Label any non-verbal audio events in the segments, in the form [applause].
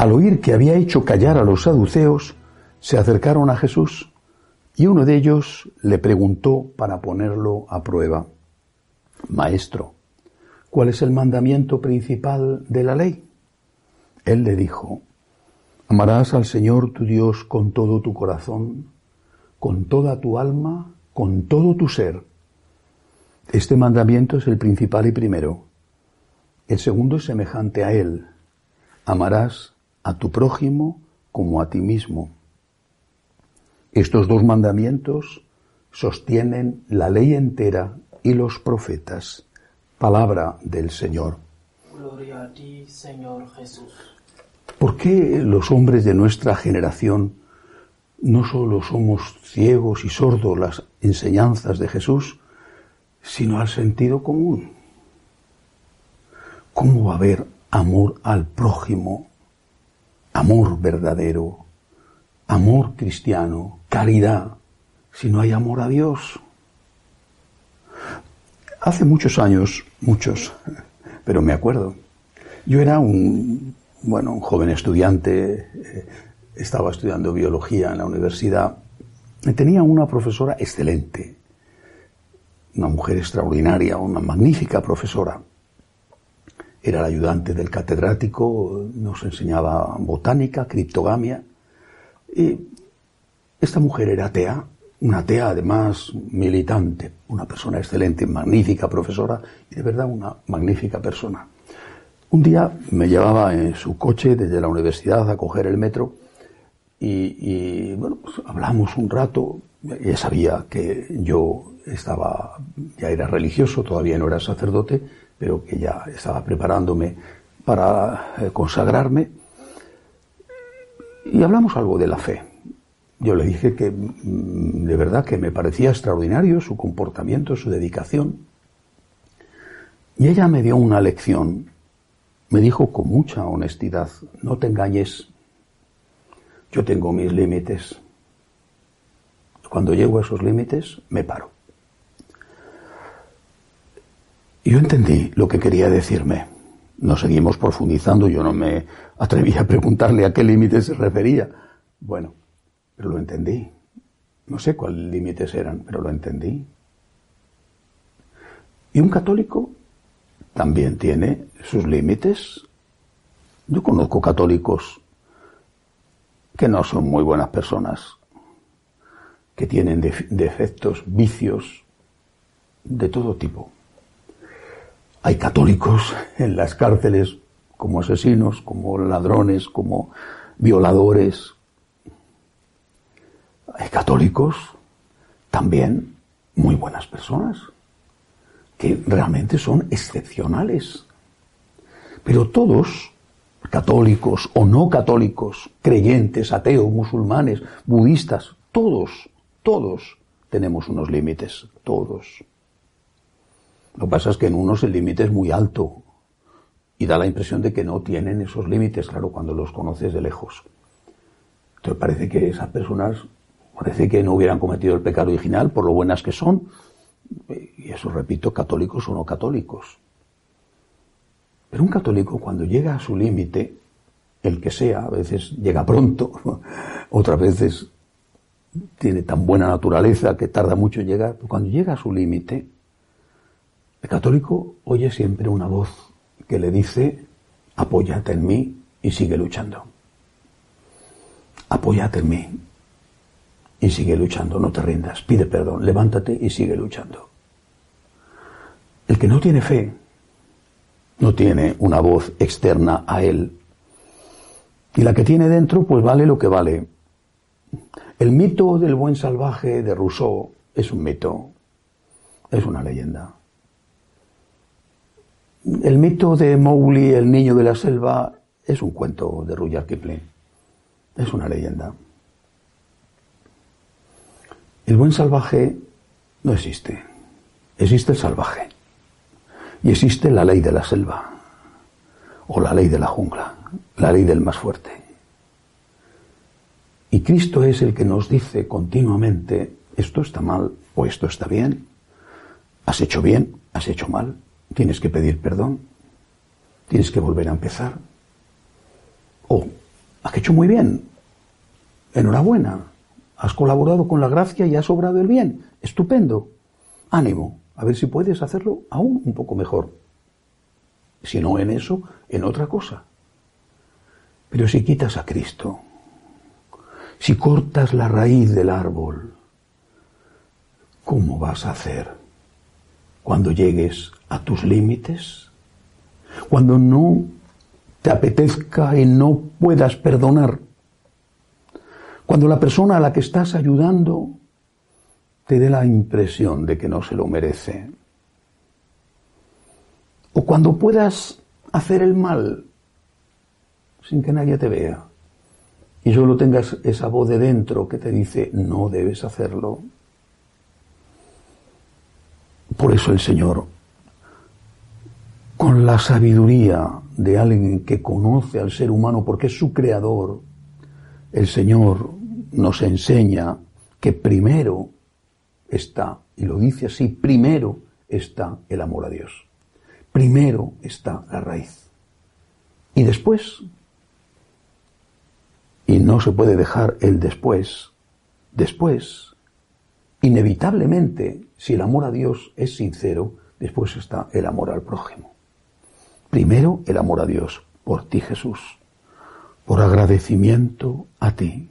al oír que había hecho callar a los saduceos, se acercaron a Jesús y uno de ellos le preguntó para ponerlo a prueba, Maestro, ¿cuál es el mandamiento principal de la ley? Él le dijo, Amarás al Señor tu Dios con todo tu corazón, con toda tu alma, con todo tu ser. Este mandamiento es el principal y primero. El segundo es semejante a él. Amarás a tu prójimo como a ti mismo. Estos dos mandamientos sostienen la ley entera y los profetas. Palabra del Señor. Gloria a ti, Señor Jesús. ¿Por qué los hombres de nuestra generación no solo somos ciegos y sordos las enseñanzas de Jesús, sino al sentido común? ¿Cómo va a haber amor al prójimo, amor verdadero, amor cristiano, caridad, si no hay amor a Dios? Hace muchos años, muchos, [laughs] pero me acuerdo, yo era un, bueno, un joven estudiante, eh, estaba estudiando biología en la universidad, tenía una profesora excelente, una mujer extraordinaria, una magnífica profesora era el ayudante del catedrático, nos enseñaba botánica, criptogamia. Y esta mujer era atea, una atea además militante, una persona excelente, magnífica profesora y de verdad una magnífica persona. Un día me llevaba en su coche desde la universidad a coger el metro y, bueno, pues hablamos un rato. Ella sabía que yo estaba, ya era religioso, todavía no era sacerdote, pero que ya estaba preparándome para eh, consagrarme. Y hablamos algo de la fe. Yo le dije que mm, de verdad que me parecía extraordinario su comportamiento, su dedicación. Y ella me dio una lección. Me dijo con mucha honestidad, no te engañes, yo tengo mis límites. Cuando llego a esos límites, me paro. Yo entendí lo que quería decirme. Nos seguimos profundizando, yo no me atreví a preguntarle a qué límites se refería. Bueno, pero lo entendí. No sé cuáles límites eran, pero lo entendí. Y un católico también tiene sus límites. Yo conozco católicos que no son muy buenas personas, que tienen defectos, vicios de todo tipo. Hay católicos en las cárceles como asesinos, como ladrones, como violadores. Hay católicos también muy buenas personas, que realmente son excepcionales. Pero todos, católicos o no católicos, creyentes, ateos, musulmanes, budistas, todos, todos tenemos unos límites, todos. Lo que pasa es que en unos el límite es muy alto y da la impresión de que no tienen esos límites, claro, cuando los conoces de lejos. Entonces parece que esas personas, parece que no hubieran cometido el pecado original por lo buenas que son, y eso repito, católicos o no católicos. Pero un católico cuando llega a su límite, el que sea, a veces llega pronto, [laughs] otras veces tiene tan buena naturaleza que tarda mucho en llegar, pero cuando llega a su límite, el católico oye siempre una voz que le dice, apóyate en mí y sigue luchando. Apóyate en mí y sigue luchando, no te rindas, pide perdón, levántate y sigue luchando. El que no tiene fe no tiene una voz externa a él. Y la que tiene dentro, pues vale lo que vale. El mito del buen salvaje de Rousseau es un mito, es una leyenda. El mito de Mowgli, el niño de la selva, es un cuento de Rudyard Kipling. Es una leyenda. El buen salvaje no existe. Existe el salvaje. Y existe la ley de la selva. O la ley de la jungla. La ley del más fuerte. Y Cristo es el que nos dice continuamente, esto está mal o esto está bien. Has hecho bien, has hecho mal. Tienes que pedir perdón. Tienes que volver a empezar. O, has hecho muy bien. Enhorabuena. Has colaborado con la gracia y has obrado el bien. Estupendo. Ánimo. A ver si puedes hacerlo aún un poco mejor. Si no en eso, en otra cosa. Pero si quitas a Cristo, si cortas la raíz del árbol, ¿cómo vas a hacer cuando llegues a tus límites? Cuando no te apetezca y no puedas perdonar. Cuando la persona a la que estás ayudando te dé la impresión de que no se lo merece. O cuando puedas hacer el mal sin que nadie te vea y solo tengas esa voz de dentro que te dice no debes hacerlo. Por eso el Señor, con la sabiduría de alguien que conoce al ser humano porque es su creador, el Señor nos enseña que primero está, y lo dice así, primero está el amor a Dios. Primero está la raíz. Y después y no se puede dejar el después. Después, inevitablemente, si el amor a Dios es sincero, después está el amor al prójimo. Primero el amor a Dios, por ti Jesús, por agradecimiento a ti,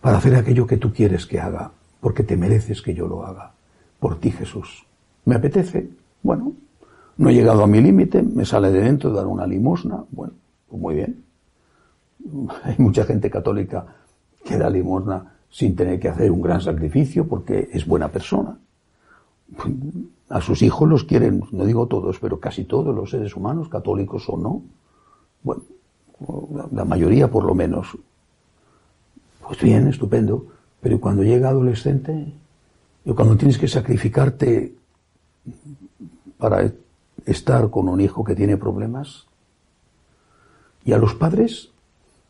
para hacer aquello que tú quieres que haga, porque te mereces que yo lo haga, por ti Jesús. ¿Me apetece? Bueno, no he llegado a mi límite, me sale de dentro dar una limosna, bueno, pues muy bien, [laughs] hay mucha gente católica que da limosna sin tener que hacer un gran sacrificio porque es buena persona. A sus hijos los quieren, no digo todos, pero casi todos los seres humanos, católicos o no. Bueno, la mayoría por lo menos. Pues bien, estupendo. Pero cuando llega adolescente, y cuando tienes que sacrificarte para estar con un hijo que tiene problemas, y a los padres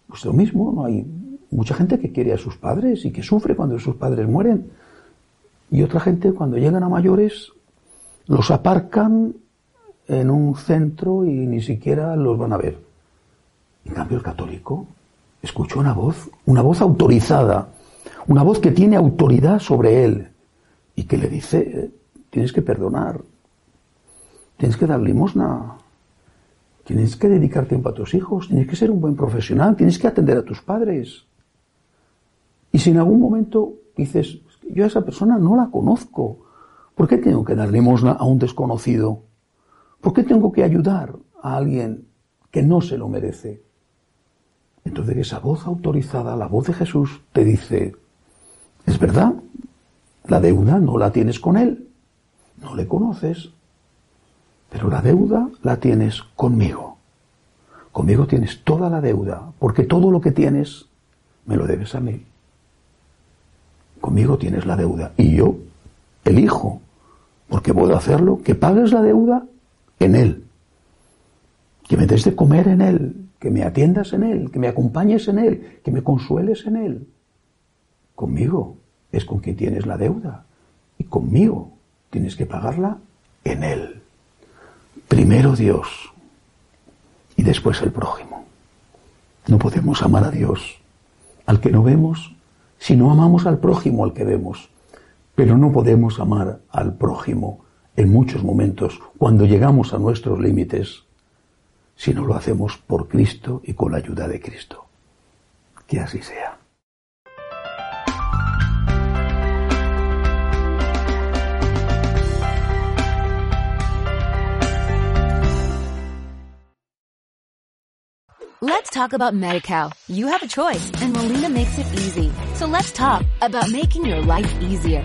pues lo mismo, ¿no? Hay mucha gente que quiere a sus padres y que sufre cuando sus padres mueren. Y otra gente cuando llegan a mayores los aparcan en un centro y ni siquiera los van a ver. En cambio el católico escucha una voz, una voz autorizada, una voz que tiene autoridad sobre él y que le dice, tienes que perdonar, tienes que dar limosna, Tienes que dedicar tiempo a tus hijos, tienes que ser un buen profesional, tienes que atender a tus padres. Y si en algún momento dices, yo a esa persona no la conozco, ¿por qué tengo que dar limosna a un desconocido? ¿Por qué tengo que ayudar a alguien que no se lo merece? Entonces esa voz autorizada, la voz de Jesús, te dice, es verdad, la deuda no la tienes con él, no le conoces, pero la deuda la tienes conmigo. Conmigo tienes toda la deuda, porque todo lo que tienes me lo debes a mí. Conmigo tienes la deuda y yo elijo, porque puedo hacerlo, que pagues la deuda en Él, que me des de comer en Él, que me atiendas en Él, que me acompañes en Él, que me consueles en Él. Conmigo es con quien tienes la deuda y conmigo tienes que pagarla en Él. Primero Dios y después el prójimo. No podemos amar a Dios, al que no vemos, si no amamos al prójimo al que vemos. Pero no podemos amar al prójimo en muchos momentos, cuando llegamos a nuestros límites, si no lo hacemos por Cristo y con la ayuda de Cristo. Que así sea. Let's talk about MediCal. You have a choice and Molina makes it easy. So let's talk about making your life easier,